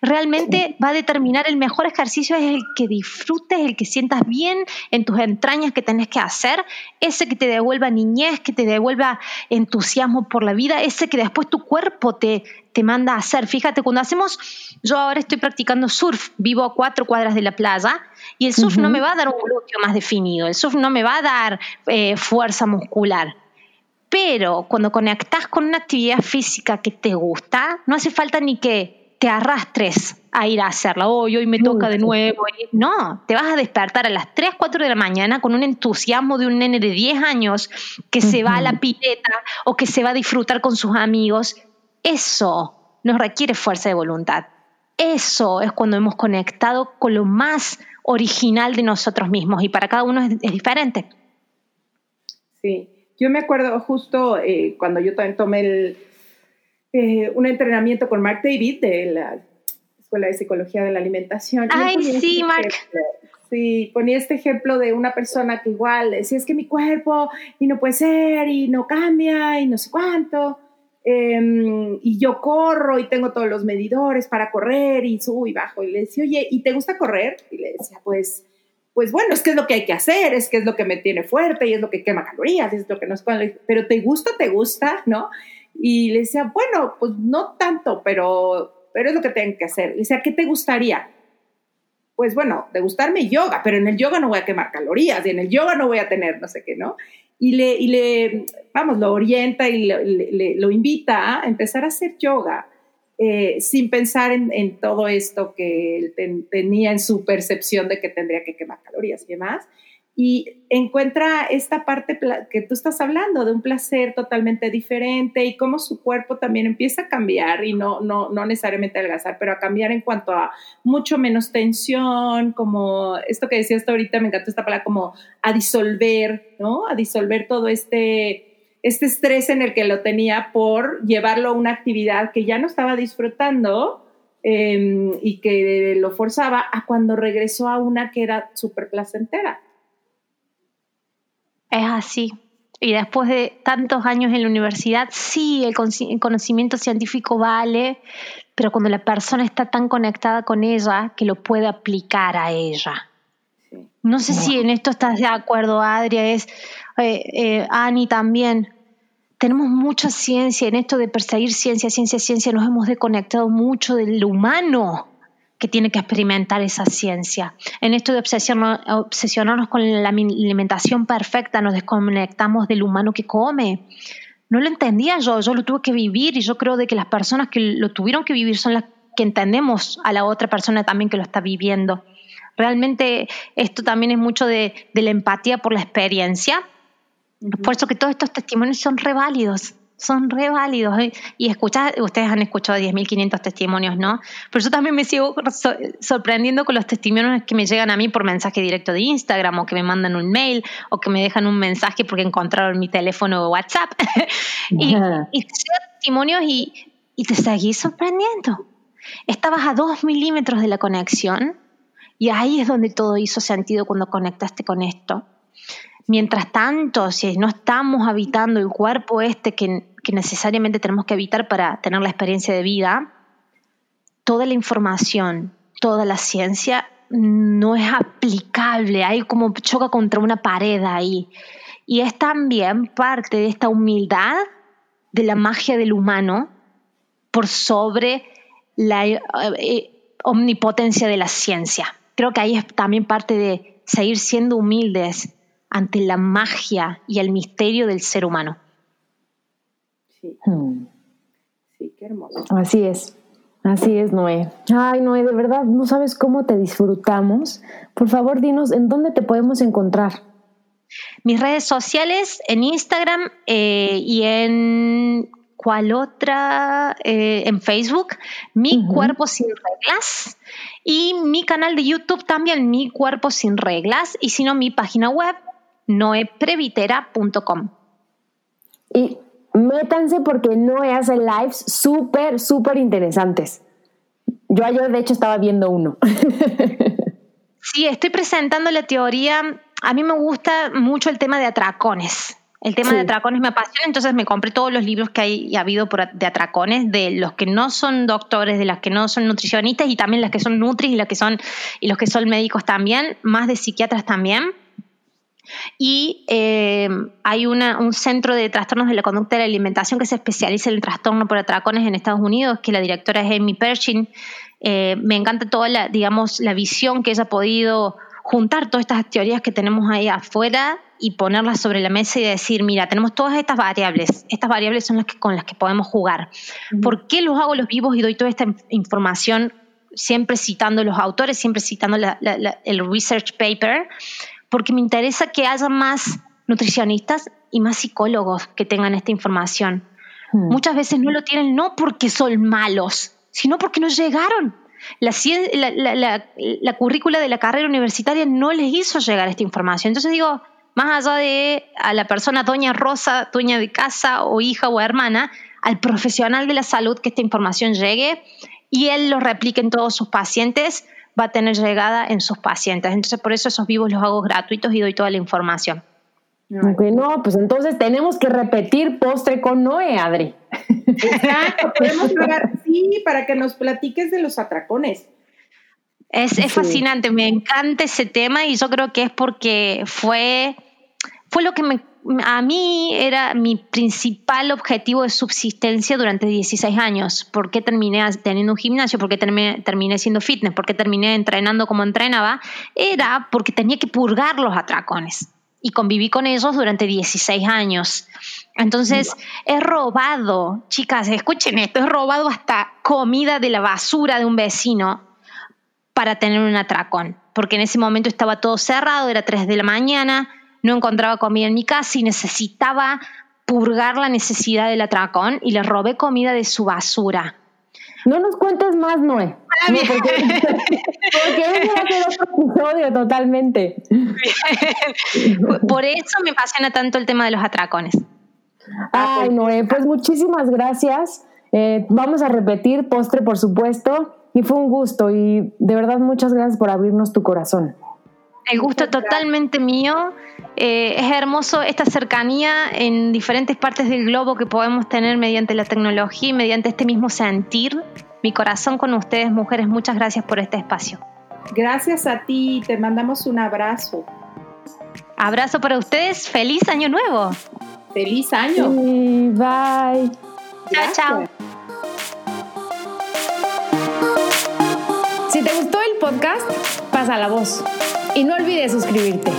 Speaker 4: Realmente va a determinar el mejor ejercicio es el que disfrutes, el que sientas bien en tus entrañas que tenés que hacer, ese que te devuelva niñez, que te devuelva entusiasmo por la vida, ese que después tu cuerpo te, te manda a hacer. Fíjate, cuando hacemos, yo ahora estoy practicando surf, vivo a cuatro cuadras de la playa y el surf no me va a dar un glúteo más definido, el surf no me va a dar eh, fuerza muscular. Pero cuando conectas con una actividad física que te gusta, no hace falta ni que te arrastres a ir a hacerla. Hoy, hoy me toca de nuevo. No, te vas a despertar a las 3, 4 de la mañana con un entusiasmo de un nene de 10 años que se va a la pileta o que se va a disfrutar con sus amigos. Eso nos requiere fuerza de voluntad. Eso es cuando hemos conectado con lo más original de nosotros mismos y para cada uno es, diferente.
Speaker 3: Sí, yo me acuerdo justo eh, cuando yo también tomé el, eh, un entrenamiento con Mark David de la Escuela de Psicología de la Alimentación.
Speaker 4: Ay, sí,
Speaker 3: este
Speaker 4: Mark.
Speaker 3: sí, ponía este ejemplo de una persona que igual decía, es que mi cuerpo y no puede ser y no cambia y no sé cuánto. Em, y yo corro y tengo todos los medidores para correr y subo y bajo. Y le decía, oye, ¿y te gusta correr? Y le decía, pues, pues bueno, es que es lo que hay que hacer, es que es lo que me tiene fuerte y es lo que quema calorías, es lo que nos... Pero te gusta, te gusta, ¿no? Y le decía, bueno, pues no tanto, pero, pero es lo que tengo que hacer. Le decía, ¿qué te gustaría? Pues bueno, de gustarme yoga, pero en el yoga no voy a quemar calorías y en el yoga no voy a tener no sé qué, ¿no? Y le, y le vamos, lo orienta y le, lo invita a empezar a hacer yoga eh, sin pensar en, todo esto que él tenía en su percepción de que tendría que quemar calorías y demás y encuentra esta parte que tú estás hablando de un placer totalmente diferente y cómo su cuerpo también empieza a cambiar y no, no, no necesariamente adelgazar, pero a cambiar en cuanto a mucho menos tensión, como esto que decías ahorita, me encantó esta palabra, como a disolver, ¿no? A disolver todo este, este estrés en el que lo tenía por llevarlo a una actividad que ya no estaba disfrutando em, y que lo forzaba a cuando regresó a una que era súper placentera.
Speaker 4: Es así. Y después de tantos años en la universidad, sí, el, conocimiento científico vale, pero cuando la persona está tan conectada con ella que lo puede aplicar a ella. No sé si en esto estás de acuerdo, Adria, es eh, eh, Ani también. Tenemos mucha ciencia en esto de perseguir ciencia, ciencia, ciencia, nos hemos desconectado mucho del humano que tiene que experimentar esa ciencia. En esto de obsesionarnos con la alimentación perfecta, nos desconectamos del humano que come. No lo entendía yo, yo lo tuve que vivir y yo creo de que las personas que lo tuvieron que vivir son las que entendemos a la otra persona también que lo está viviendo. Realmente esto también es mucho de, la empatía por la experiencia. Por eso que todos estos testimonios son reválidos son re válidos. ¿eh? Y escuchar, ustedes han escuchado 10.500 testimonios, ¿no? Pero yo también me sigo sorprendiendo con los testimonios que me llegan a mí por mensaje directo de Instagram o que me mandan un mail o que me dejan un mensaje porque encontraron mi teléfono o WhatsApp. (laughs) y, y, te llegan testimonios y, y te seguís sorprendiendo. Estabas a dos milímetros de la conexión Y ahí es donde todo hizo sentido cuando conectaste con esto. Mientras tanto, si no estamos habitando el cuerpo este que, que necesariamente tenemos que habitar para tener la experiencia de vida, toda la información, toda la ciencia no es aplicable, hay como choca contra una pared ahí. Y es también parte de esta humildad de la magia del humano por sobre la eh, eh, omnipotencia de la ciencia. Creo que ahí es también parte de seguir siendo humildes ante la magia y el misterio del ser humano.
Speaker 3: Sí, hmm. sí qué hermoso.
Speaker 2: Así es. Así es, Noé. Ay, Noé, de verdad, no sabes cómo te disfrutamos. Por favor, dinos en dónde te podemos encontrar.
Speaker 4: Mis redes sociales en Instagram eh, y en cuál otra eh, en Facebook, Mi Cuerpo Sin Reglas y mi canal de YouTube también, Mi Cuerpo Sin Reglas y si no mi página web noeprevitera.com.
Speaker 2: Y métanse porque Noé hace lives súper, súper interesantes. Yo ayer de hecho estaba viendo uno. (laughs)
Speaker 4: sí, estoy presentando la teoría. A mí me gusta mucho el tema de atracones. El tema de atracones me apasiona, entonces me compré todos los libros que hay ha habido por, de atracones, de los que no son doctores, de las que no son nutricionistas y también las que son nutris y las que son y los que son médicos también, más de psiquiatras también. Y eh, hay un centro de trastornos de la conducta de la alimentación que se especializa en el trastorno por atracones en Estados Unidos, que la directora es Amy Pershing. Eh, me encanta toda la, digamos, la visión que ella ha podido juntar todas estas teorías que tenemos ahí afuera y ponerlas sobre la mesa y decir, mira, tenemos todas estas variables, estas variables son las que, con las que podemos jugar. ¿Por qué los hago los vivos y doy toda esta información siempre citando los autores, siempre citando el research paper? Porque me interesa que haya más nutricionistas y más psicólogos que tengan esta información. Hmm. Muchas veces no lo tienen no porque son malos, sino porque no llegaron. La, la, currícula de la carrera universitaria no les hizo llegar esta información. Entonces digo, más allá de a la persona doña Rosa, dueña de casa o hija o hermana, al profesional de la salud que esta información llegue y él lo replique en todos sus pacientes, va a tener llegada en sus pacientes. Entonces por eso esos vivos los hago gratuitos y doy toda la información.
Speaker 2: no, pues entonces tenemos que repetir postre con Noé, Adri.
Speaker 3: Exacto, podemos pagar, sí, para que nos platiques de los atracones.
Speaker 4: Es, es fascinante, me encanta ese tema y yo creo que es porque fue, fue lo que me, a mí era mi principal objetivo de subsistencia durante 16 años. ¿Por qué terminé teniendo un gimnasio? ¿Por qué terminé, terminé siendo fitness? ¿Por qué terminé entrenando como entrenaba? Era porque tenía que purgar los atracones y conviví con ellos durante 16 años. Entonces, he robado, chicas, escuchen esto, he robado hasta comida de la basura de un vecino para tener un atracón, porque en ese momento estaba todo cerrado, era 3 de la mañana, no encontraba comida en mi casa y necesitaba purgar la necesidad del atracón y le robé comida de su basura.
Speaker 2: No nos cuentes más, Noé. No, porque, (laughs) porque va a ser otro episodio totalmente.
Speaker 4: Por eso me apasiona tanto el tema de los atracones.
Speaker 2: Ay, Noé, pues muchísimas gracias. Eh, vamos a repetir postre, por supuesto. Y fue un gusto y de verdad muchas gracias por abrirnos tu corazón.
Speaker 4: El gusto totalmente mío. Eh, es hermoso esta cercanía en diferentes partes del globo que podemos tener mediante la tecnología y mediante este mismo sentir. Mi corazón con ustedes, mujeres, muchas gracias por este espacio.
Speaker 3: Gracias a ti, te mandamos un abrazo.
Speaker 4: Abrazo para ustedes, feliz año nuevo.
Speaker 3: Feliz año.
Speaker 2: bye.
Speaker 4: Chao, chao.
Speaker 1: Si te gustó el podcast, pasa la voz. Y no olvides suscribirte.